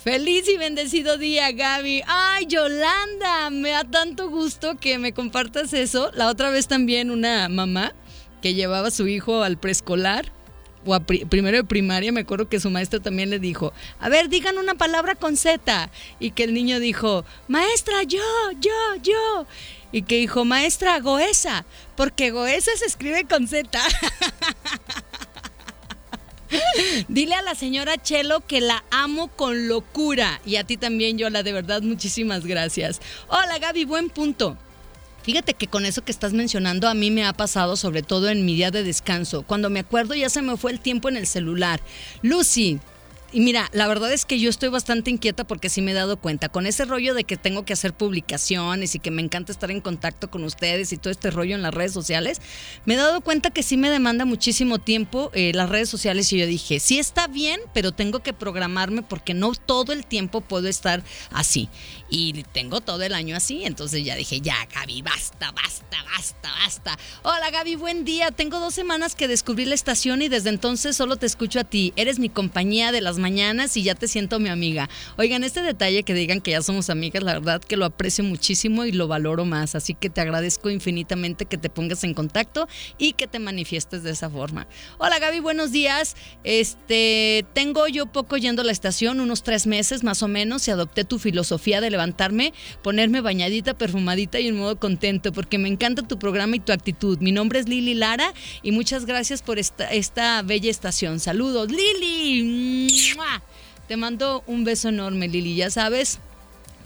Feliz y bendecido día, Gaby. Ay, Yolanda, me da tanto gusto que me compartas eso. La otra vez también una mamá que llevaba a su hijo al preescolar primero de primaria, me acuerdo que su maestro también le dijo, a ver, digan una palabra con Z. Y que el niño dijo, maestra, yo, yo, yo. Y que dijo, maestra, Goesa, porque Goesa se escribe con Z. Dile a la señora Chelo que la amo con locura. Y a ti también, Yola, de verdad, muchísimas gracias. Hola, Gaby, buen punto. Fíjate que con eso que estás mencionando a mí me ha pasado sobre todo en mi día de descanso. Cuando me acuerdo ya se me fue el tiempo en el celular. Lucy, y mira, la verdad es que yo estoy bastante inquieta porque sí me he dado cuenta, con ese rollo de que tengo que hacer publicaciones y que me encanta estar en contacto con ustedes y todo este rollo en las redes sociales, me he dado cuenta que sí me demanda muchísimo tiempo eh, las redes sociales y yo dije, sí está bien, pero tengo que programarme porque no todo el tiempo puedo estar así. Y tengo todo el año así, entonces ya dije, ya Gaby, basta, basta, basta, basta. Hola Gaby, buen día. Tengo dos semanas que descubrí la estación y desde entonces solo te escucho a ti. Eres mi compañía de las mañanas y ya te siento mi amiga. Oigan, este detalle que digan que ya somos amigas, la verdad que lo aprecio muchísimo y lo valoro más. Así que te agradezco infinitamente que te pongas en contacto y que te manifiestes de esa forma. Hola Gaby, buenos días. Este, tengo yo poco yendo a la estación, unos tres meses más o menos, y adopté tu filosofía de levantarme, ponerme bañadita, perfumadita y en modo contento, porque me encanta tu programa y tu actitud. Mi nombre es Lili Lara y muchas gracias por esta, esta bella estación. Saludos, Lili. Te mando un beso enorme, Lili. Ya sabes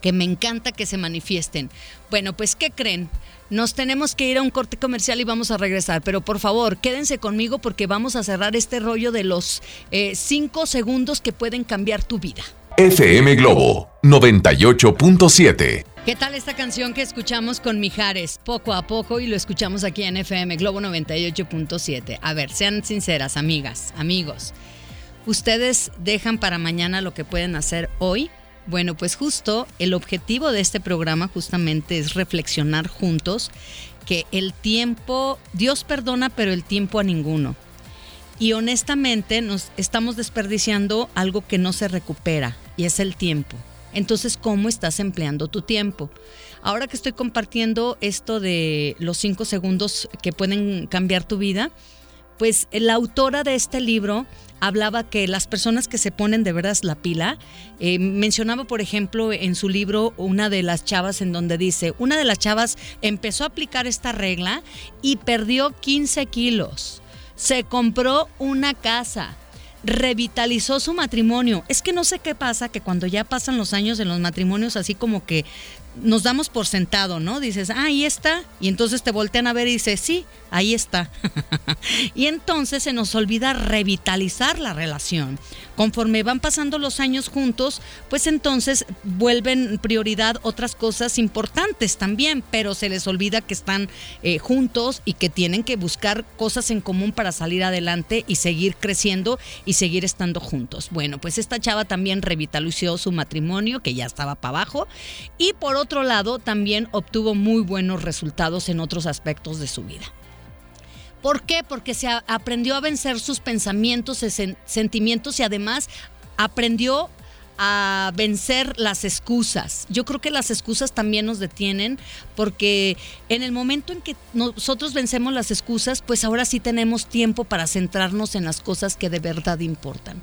que me encanta que se manifiesten. Bueno, pues, ¿qué creen? Nos tenemos que ir a un corte comercial y vamos a regresar, pero por favor, quédense conmigo porque vamos a cerrar este rollo de los eh, cinco segundos que pueden cambiar tu vida. FM Globo 98.7. ¿Qué tal esta canción que escuchamos con Mijares poco a poco y lo escuchamos aquí en FM Globo 98.7? A ver, sean sinceras, amigas, amigos. ¿Ustedes dejan para mañana lo que pueden hacer hoy? Bueno, pues justo el objetivo de este programa justamente es reflexionar juntos que el tiempo, Dios perdona, pero el tiempo a ninguno. Y honestamente nos estamos desperdiciando algo que no se recupera y es el tiempo. Entonces, ¿cómo estás empleando tu tiempo? Ahora que estoy compartiendo esto de los cinco segundos que pueden cambiar tu vida, pues la autora de este libro hablaba que las personas que se ponen de veras la pila, eh, mencionaba por ejemplo en su libro una de las chavas en donde dice, una de las chavas empezó a aplicar esta regla y perdió 15 kilos se compró una casa, revitalizó su matrimonio. Es que no sé qué pasa, que cuando ya pasan los años en los matrimonios, así como que nos damos por sentado, ¿no? Dices, ah, ahí está. Y entonces te voltean a ver y dices, sí, ahí está. y entonces se nos olvida revitalizar la relación. Conforme van pasando los años juntos, pues entonces vuelven prioridad otras cosas importantes también, pero se les olvida que están eh, juntos y que tienen que buscar cosas en común para salir adelante y seguir creciendo y seguir estando juntos. Bueno, pues esta chava también revitalizó su matrimonio, que ya estaba para abajo, y por lado también obtuvo muy buenos resultados en otros aspectos de su vida. ¿Por qué? Porque se aprendió a vencer sus pensamientos, sentimientos y además aprendió a vencer las excusas. Yo creo que las excusas también nos detienen porque en el momento en que nosotros vencemos las excusas, pues ahora sí tenemos tiempo para centrarnos en las cosas que de verdad importan.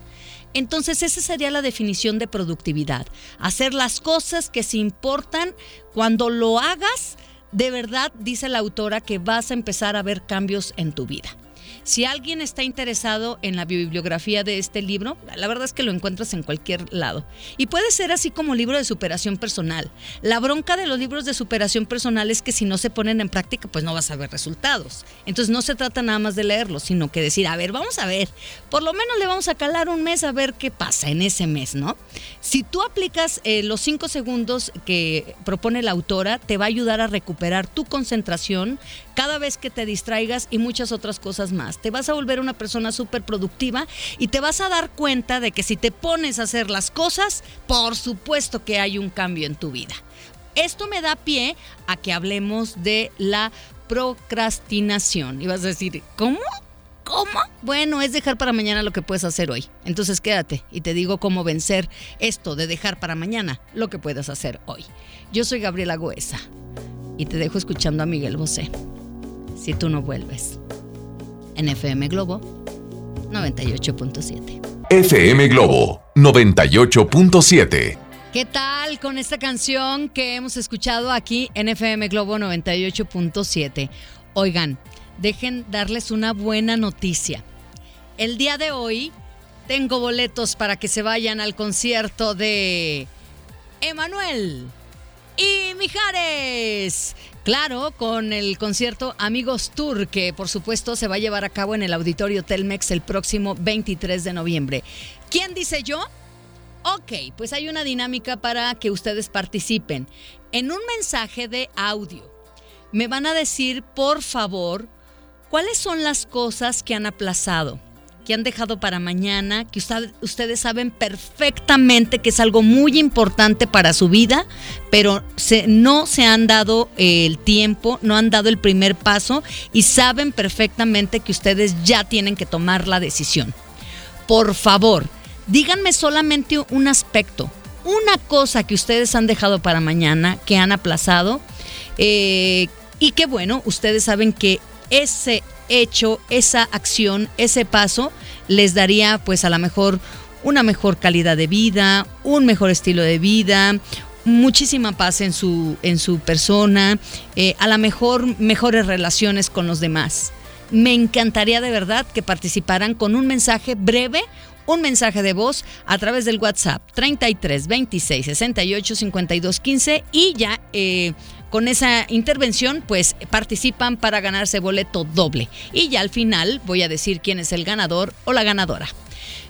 Entonces esa sería la definición de productividad. Hacer las cosas que se importan cuando lo hagas, de verdad dice la autora que vas a empezar a ver cambios en tu vida. Si alguien está interesado en la bibliografía de este libro, la verdad es que lo encuentras en cualquier lado. Y puede ser así como libro de superación personal. La bronca de los libros de superación personal es que si no se ponen en práctica, pues no vas a ver resultados. Entonces no se trata nada más de leerlos, sino que decir, a ver, vamos a ver, por lo menos le vamos a calar un mes a ver qué pasa en ese mes, ¿no? Si tú aplicas eh, los cinco segundos que propone la autora, te va a ayudar a recuperar tu concentración cada vez que te distraigas y muchas otras cosas más. Te vas a volver una persona súper productiva y te vas a dar cuenta de que si te pones a hacer las cosas, por supuesto que hay un cambio en tu vida. Esto me da pie a que hablemos de la procrastinación. Y vas a decir, ¿cómo? ¿Cómo? Bueno, es dejar para mañana lo que puedes hacer hoy. Entonces quédate y te digo cómo vencer esto de dejar para mañana lo que puedes hacer hoy. Yo soy Gabriela Goesa y te dejo escuchando a Miguel Bosé. Si tú no vuelves. En FM Globo 98.7. FM Globo 98.7. ¿Qué tal con esta canción que hemos escuchado aquí en FM Globo 98.7? Oigan, dejen darles una buena noticia. El día de hoy tengo boletos para que se vayan al concierto de Emanuel y Mijares. Claro, con el concierto Amigos Tour, que por supuesto se va a llevar a cabo en el Auditorio Telmex el próximo 23 de noviembre. ¿Quién dice yo? Ok, pues hay una dinámica para que ustedes participen. En un mensaje de audio, me van a decir, por favor, cuáles son las cosas que han aplazado que han dejado para mañana, que ustedes saben perfectamente que es algo muy importante para su vida, pero no se han dado el tiempo, no han dado el primer paso y saben perfectamente que ustedes ya tienen que tomar la decisión. Por favor, díganme solamente un aspecto, una cosa que ustedes han dejado para mañana, que han aplazado, eh, y que bueno, ustedes saben que ese hecho, esa acción, ese paso, les daría pues a lo mejor una mejor calidad de vida, un mejor estilo de vida, muchísima paz en su, en su persona, eh, a lo mejor mejores relaciones con los demás. Me encantaría de verdad que participaran con un mensaje breve, un mensaje de voz a través del WhatsApp 33 26 68 52 15 y ya eh, con esa intervención, pues participan para ganarse boleto doble. Y ya al final voy a decir quién es el ganador o la ganadora.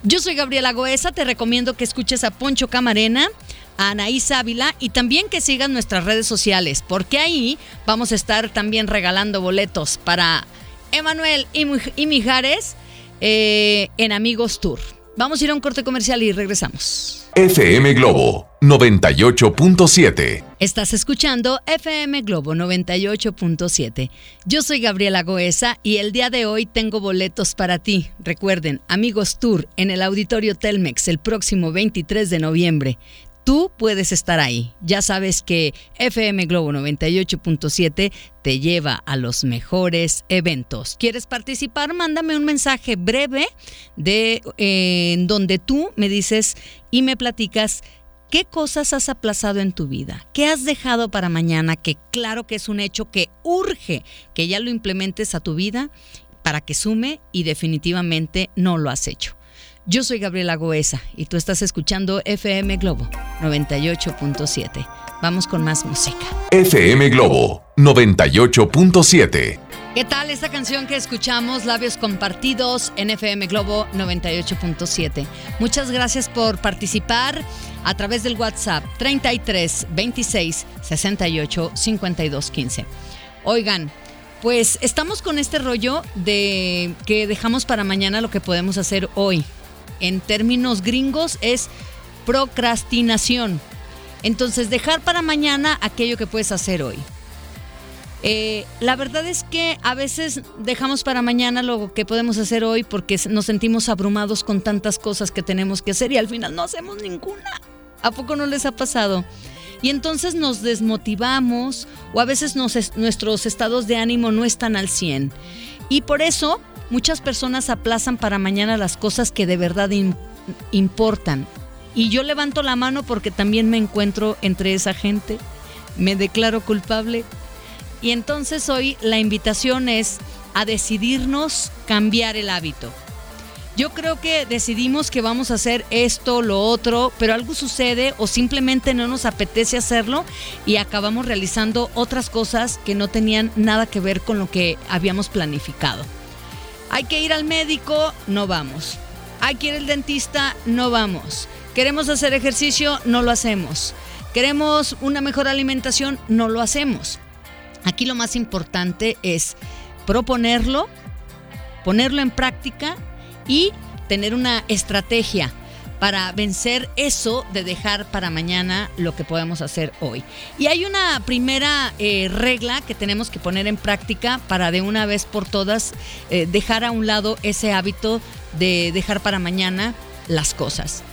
Yo soy Gabriela Goesa, te recomiendo que escuches a Poncho Camarena, a Anaís Ávila y también que sigan nuestras redes sociales, porque ahí vamos a estar también regalando boletos para Emanuel y, Mijares eh, en Amigos Tour. Vamos a ir a un corte comercial y regresamos. FM Globo 98.7. Estás escuchando FM Globo 98.7. Yo soy Gabriela Goesa y el día de hoy tengo boletos para ti. Recuerden, Amigos Tour en el Auditorio Telmex el próximo 23 de noviembre tú puedes estar ahí. Ya sabes que FM Globo 98.7 te lleva a los mejores eventos. ¿Quieres participar? Mándame un mensaje breve de eh, en donde tú me dices y me platicas qué cosas has aplazado en tu vida, qué has dejado para mañana, que claro que es un hecho que urge que ya lo implementes a tu vida para que sume y definitivamente no lo has hecho. Yo soy Gabriela Goesa y tú estás escuchando FM Globo 98.7. Vamos con más música. FM Globo 98.7. ¿Qué tal esta canción que escuchamos, Labios Compartidos, en FM Globo 98.7? Muchas gracias por participar a través del WhatsApp 33 26 68 52 15. Oigan, pues estamos con este rollo de que dejamos para mañana lo que podemos hacer hoy en términos gringos es procrastinación. Entonces, dejar para mañana aquello que puedes hacer hoy. Eh, la verdad es que a veces dejamos para mañana lo que podemos hacer hoy porque nos sentimos abrumados con tantas cosas que tenemos que hacer y al final no hacemos ninguna. ¿A poco no les ha pasado? Y entonces nos desmotivamos o a veces nuestros estados de ánimo no están al 100. Y por eso Muchas personas aplazan para mañana las cosas que de verdad importan. Y yo levanto la mano porque también me encuentro entre esa gente, me declaro culpable. Y entonces hoy la invitación es a decidirnos cambiar el hábito. Yo creo que decidimos que vamos a hacer esto, lo otro, pero algo sucede o simplemente no nos apetece hacerlo y acabamos realizando otras cosas que no tenían nada que ver con lo que habíamos planificado. Hay que ir al médico, no vamos. Hay que ir al dentista, no vamos. Queremos hacer ejercicio, no lo hacemos. Queremos una mejor alimentación, no lo hacemos. Aquí lo más importante es proponerlo, ponerlo en práctica y tener una estrategia para vencer eso de dejar para mañana lo que podemos hacer hoy. Y hay una primera eh, regla que tenemos que poner en práctica para de una vez por todas eh, dejar a un lado ese hábito de dejar para mañana las cosas.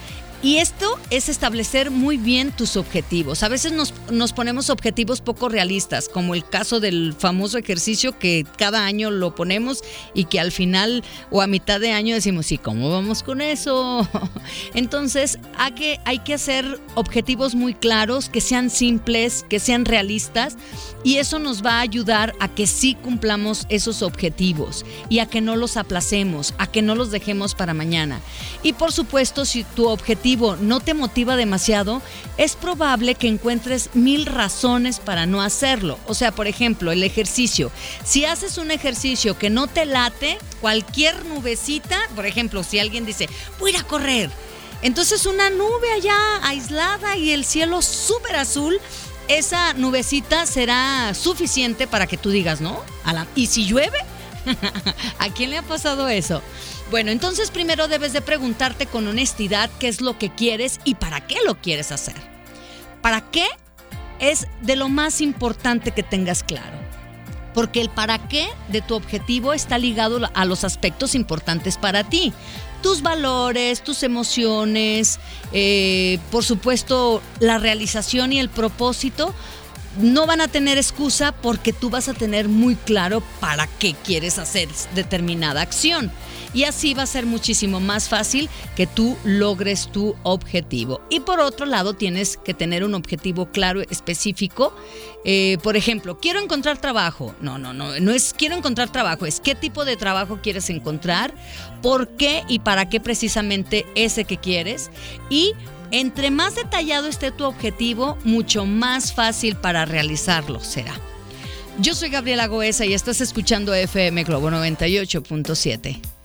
Y esto es establecer muy bien tus objetivos. A veces nos, nos, ponemos objetivos poco realistas, como el caso del famoso ejercicio que cada año lo ponemos y que al final o a mitad de año decimos, ¿y cómo vamos con eso? Entonces hay que, hay que hacer objetivos muy claros, que sean simples, que sean realistas y eso nos va a ayudar a que sí cumplamos esos objetivos y a que no los aplacemos, a que no los dejemos para mañana. Y por supuesto, si tu objetivo no te motiva demasiado, es probable que encuentres mil razones para no hacerlo. O sea, por ejemplo, el ejercicio. Si haces un ejercicio que no te late, cualquier nubecita, por ejemplo, si alguien dice, voy a a correr, entonces una nube allá aislada y el cielo súper azul, esa nubecita será suficiente para que tú digas, ¿no? ¿Y si llueve? ¿A quién le ha pasado eso? Bueno, entonces primero debes de preguntarte con honestidad qué es lo que quieres y para qué lo quieres hacer. ¿Para qué? Es de lo más importante que tengas claro. Porque el para qué de tu objetivo está ligado a los aspectos importantes para ti tus valores, tus emociones, eh, por supuesto la realización y el propósito, no van a tener excusa porque tú vas a tener muy claro para qué quieres hacer determinada acción y así va a ser muchísimo más fácil que tú logres tu objetivo. Y por otro lado, tienes que tener un objetivo claro, específico. Eh, por ejemplo, quiero encontrar trabajo. No, no, no, no es quiero encontrar trabajo, es qué tipo de trabajo quieres encontrar, por qué y para qué precisamente ese que quieres. Y entre más detallado esté tu objetivo, mucho más fácil para realizarlo será. Yo soy Gabriela Goesa y estás escuchando FM Globo 98.7.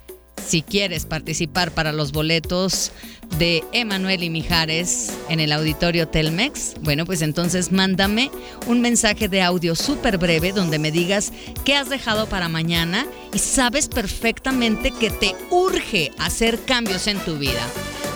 Si quieres participar para los boletos de Emanuel y Mijares en el auditorio Telmex, bueno, pues entonces mándame un mensaje de audio súper breve donde me digas qué has dejado para mañana y sabes perfectamente que te urge hacer cambios en tu vida.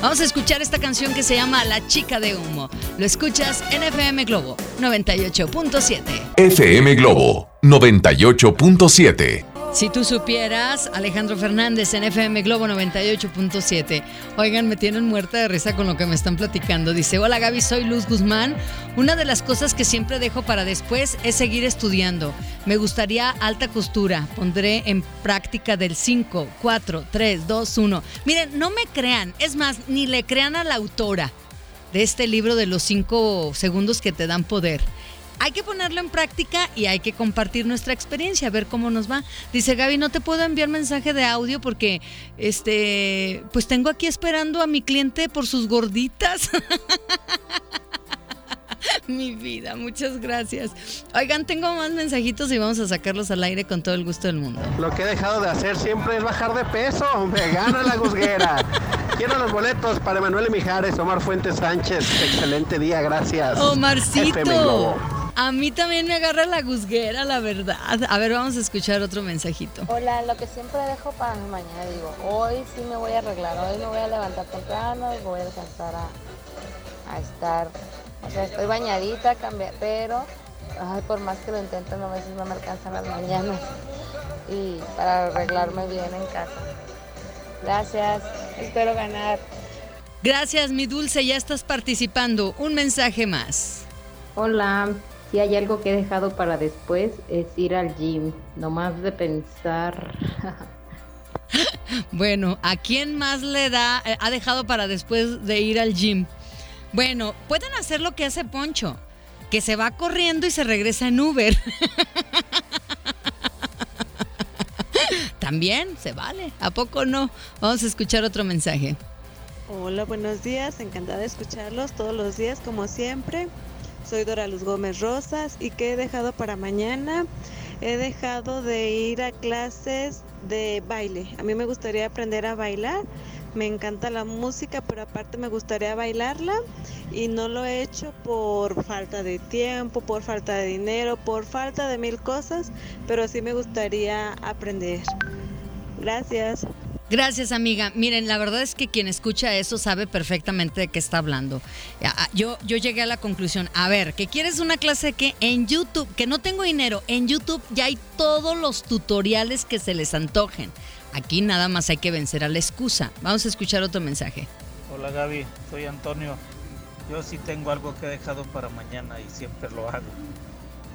Vamos a escuchar esta canción que se llama La chica de humo. Lo escuchas en FM Globo 98.7. FM Globo 98.7. Si tú supieras, Alejandro Fernández en FM Globo 98.7. Oigan, me tienen muerta de risa con lo que me están platicando. Dice, hola Gaby, soy Luz Guzmán. Una de las cosas que siempre dejo para después es seguir estudiando. Me gustaría alta costura. Pondré en práctica del 5, 4, 3, 2, 1. Miren, no me crean. Es más, ni le crean a la autora de este libro de los 5 segundos que te dan poder hay que ponerlo en práctica y hay que compartir nuestra experiencia, a ver cómo nos va. Dice Gaby, no te puedo enviar mensaje de audio porque este, pues tengo aquí esperando a mi cliente por sus gorditas. Mi vida, muchas gracias. Oigan, tengo más mensajitos y vamos a sacarlos al aire con todo el gusto del mundo. Lo que he dejado de hacer siempre es bajar de peso. Me gana la gusguera. Quiero los boletos para Manuel Mijares, Omar Fuentes Sánchez. Excelente día, gracias. Omarcito. A mí también me agarra la gusguera, la verdad. A ver, vamos a escuchar otro mensajito. Hola, lo que siempre dejo para mañana, digo, hoy sí me voy a arreglar, hoy me voy a levantar temprano y voy a alcanzar a, estar, o sea, estoy bañadita, cambié, pero ay, por más que lo intento, a veces no me alcanzan las mañanas y para arreglarme bien en casa. Gracias, espero ganar. Gracias, mi dulce, ya estás participando. Un mensaje más. Hola, si hay algo que he dejado para después es ir al gym, no más de pensar. Bueno, ¿a quién más le da, eh, ha dejado para después de ir al gym? Bueno, pueden hacer lo que hace Poncho, que se va corriendo y se regresa en Uber. También se vale, ¿a poco no? Vamos a escuchar otro mensaje. Hola, buenos días, encantada de escucharlos todos los días como siempre. Soy Dora Luz Gómez Rosas y que he dejado para mañana. He dejado de ir a clases de baile. A mí me gustaría aprender a bailar. Me encanta la música, pero aparte me gustaría bailarla y no lo he hecho por falta de tiempo, por falta de dinero, por falta de mil cosas, pero sí me gustaría aprender. Gracias. Gracias, amiga. Miren, la verdad es que quien escucha eso sabe perfectamente de qué está hablando. Yo, yo llegué a la conclusión, a ver, que quieres una clase que en YouTube, que no tengo dinero, en YouTube ya hay todos los tutoriales que se les antojen. Aquí nada más hay que vencer a la excusa. Vamos a escuchar otro mensaje. Hola Gaby, soy Antonio. Yo sí tengo algo que he dejado para mañana y siempre lo hago.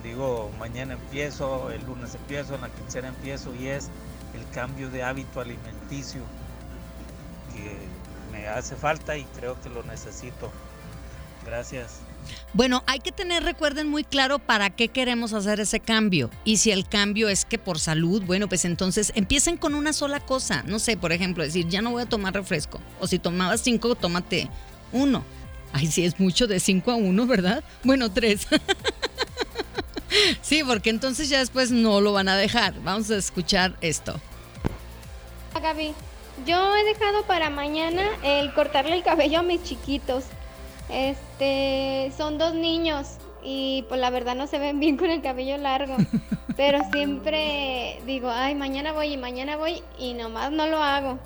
Digo, mañana empiezo, el lunes empiezo, en la quincena empiezo y es el cambio de hábito alimenticio que me hace falta y creo que lo necesito. Gracias. Bueno, hay que tener, recuerden muy claro para qué queremos hacer ese cambio. Y si el cambio es que por salud, bueno, pues entonces empiecen con una sola cosa. No sé, por ejemplo, decir, ya no voy a tomar refresco. O si tomabas cinco, tómate uno. Ay, sí, es mucho de cinco a uno, ¿verdad? Bueno, tres. Sí, porque entonces ya después no lo van a dejar. Vamos a escuchar esto. Gaby, yo he dejado para mañana el cortarle el cabello a mis chiquitos. Este, son dos niños y pues la verdad no se ven bien con el cabello largo. Pero siempre digo, ay, mañana voy y mañana voy y nomás no lo hago.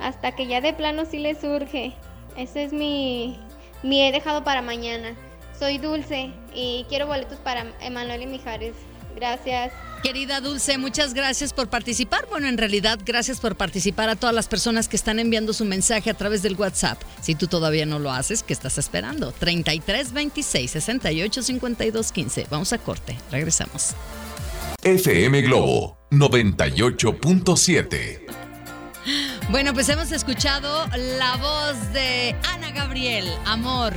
Hasta que ya de plano sí le surge. Ese es mi, mi he dejado para mañana. Soy Dulce y quiero boletos para Emanuel y Mijares. Gracias. Querida Dulce, muchas gracias por participar. Bueno, en realidad, gracias por participar a todas las personas que están enviando su mensaje a través del WhatsApp. Si tú todavía no lo haces, ¿qué estás esperando? 33 26 68 52 15. Vamos a corte. Regresamos. FM Globo 98.7. Bueno, pues hemos escuchado la voz de Ana Gabriel, Amor.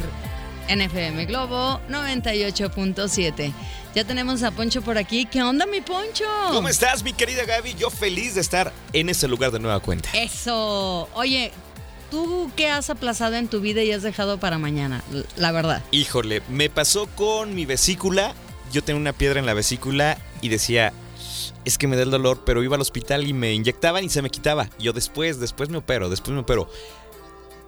NFM Globo 98.7. Ya tenemos a Poncho por aquí. ¿Qué onda, mi Poncho? ¿Cómo estás, mi querida Gaby? Yo feliz de estar en ese lugar de nueva cuenta. Eso. Oye, ¿tú qué has aplazado en tu vida y has dejado para mañana? La verdad. Híjole, me pasó con mi vesícula. Yo tenía una piedra en la vesícula y decía, es que me da el dolor, pero iba al hospital y me inyectaban y se me quitaba. Yo después, después me opero, después me opero.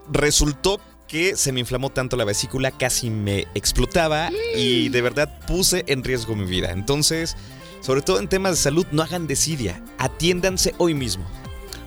Resultó que se me inflamó tanto la vesícula, casi me explotaba y de verdad puse en riesgo mi vida. Entonces, sobre todo en temas de salud, no hagan desidia, atiéndanse hoy mismo.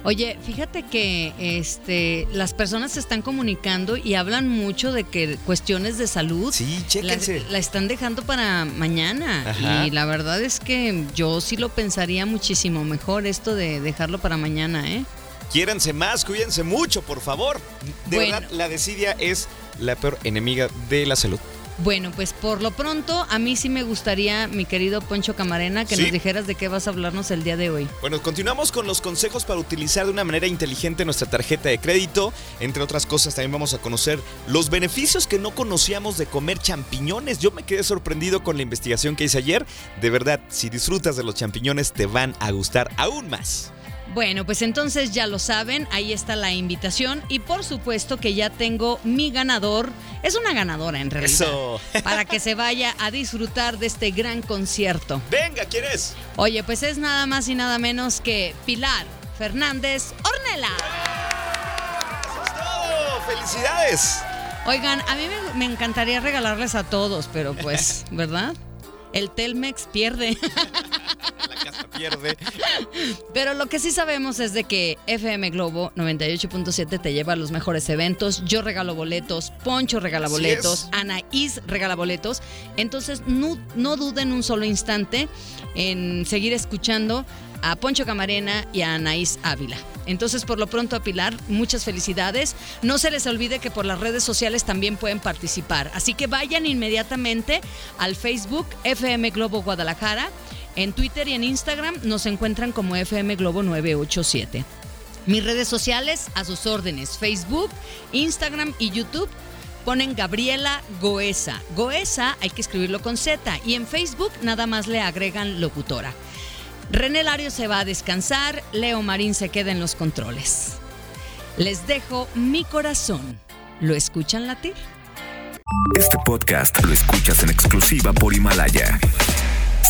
Oye, fíjate que este, las personas se están comunicando y hablan mucho de que cuestiones de salud sí, chéquense. La, están dejando para mañana. Y la verdad es que yo sí lo pensaría muchísimo mejor esto de dejarlo para mañana, ¿eh? Quiéranse más, cuídense mucho, por favor. De verdad, la desidia es la peor enemiga de la salud. Bueno, pues por lo pronto, a mí sí me gustaría, mi querido Poncho Camarena, que nos dijeras de qué vas a hablarnos el día de hoy. Bueno, continuamos con los consejos para utilizar de una manera inteligente nuestra tarjeta de crédito. Entre otras cosas, también vamos a conocer los beneficios que no conocíamos de comer champiñones. Yo me quedé sorprendido con la investigación que hice ayer. De verdad, si disfrutas de los champiñones, te van a gustar aún más. Bueno, pues entonces ya lo saben, ahí está la invitación y por supuesto que ya tengo mi ganador. Es una ganadora en realidad. Eso. Para que se vaya a disfrutar de este gran concierto. Venga, ¿quién es? Oye, pues es nada más y nada menos que Pilar Fernández Ornela. Eso es todo. ¡Felicidades! Oigan, a mí me, me encantaría regalarles a todos, pero pues, ¿verdad? El Telmex pierde. Pierde. Pero lo que sí sabemos es de que FM Globo 98.7 te lleva a los mejores eventos. Yo regalo boletos, Poncho regala boletos, Anaís regala boletos. Entonces no, no duden un solo instante en seguir escuchando a Poncho Camarena y a Anaís Ávila. Entonces, por lo pronto a Pilar, muchas felicidades. No se les olvide que por las redes sociales también pueden participar. Así que vayan inmediatamente al Facebook FM Globo Guadalajara. En Twitter y en Instagram nos encuentran como FM Globo 987. Mis redes sociales a sus órdenes, Facebook, Instagram y YouTube. Ponen Gabriela Goesa. Goesa hay que escribirlo con Z y en Facebook nada más le agregan locutora. René Lario se va a descansar, Leo Marín se queda en los controles. Les dejo mi corazón. ¿Lo escuchan latir? Este podcast lo escuchas en exclusiva por Himalaya.